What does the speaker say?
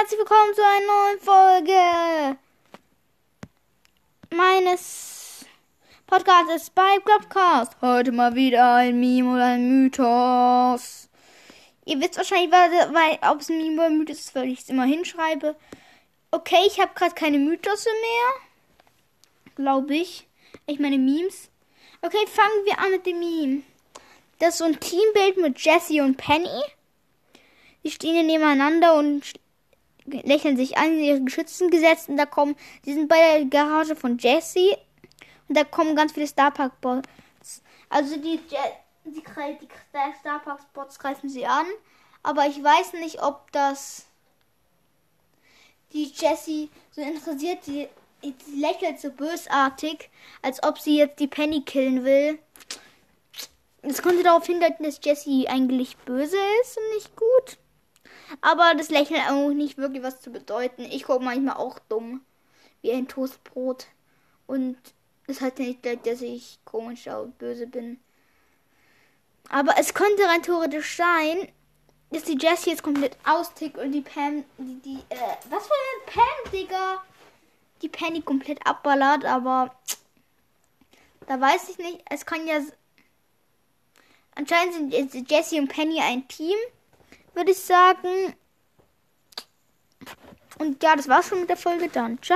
Herzlich willkommen zu einer neuen Folge meines Podcasts bei Clubcast. Heute mal wieder ein Meme oder ein Mythos. Ihr wisst wahrscheinlich, weil, ob es ein Meme oder ein Mythos ist, weil ich es immer hinschreibe. Okay, ich habe gerade keine Mythos mehr. Glaube ich. Ich meine Memes. Okay, fangen wir an mit dem Meme. Das ist so ein Teambild mit Jesse und Penny. Die stehen hier nebeneinander und lächeln sich an in ihre Geschützen gesetzt und da kommen, die sind bei der Garage von Jesse und da kommen ganz viele Starpark Bots. Also die, die, die, die Starpark Bots greifen sie an, aber ich weiß nicht, ob das die Jesse so interessiert, die, die lächelt so bösartig, als ob sie jetzt die Penny killen will. Das konnte darauf hindeuten, dass Jesse eigentlich böse ist und nicht gut. Aber das Lächeln auch nicht wirklich was zu bedeuten. Ich gucke manchmal auch dumm. Wie ein Toastbrot. Und das heißt nicht gleich, dass ich komisch und böse bin. Aber es könnte rein theoretisch sein, dass die Jessie jetzt komplett austickt und die Pam, die, die, äh, was für eine Pam, Digga? Die Penny komplett abballert, aber da weiß ich nicht. Es kann ja. Anscheinend sind Jessie und Penny ein Team würde ich sagen. Und ja, das war's schon mit der Folge dann. Ciao.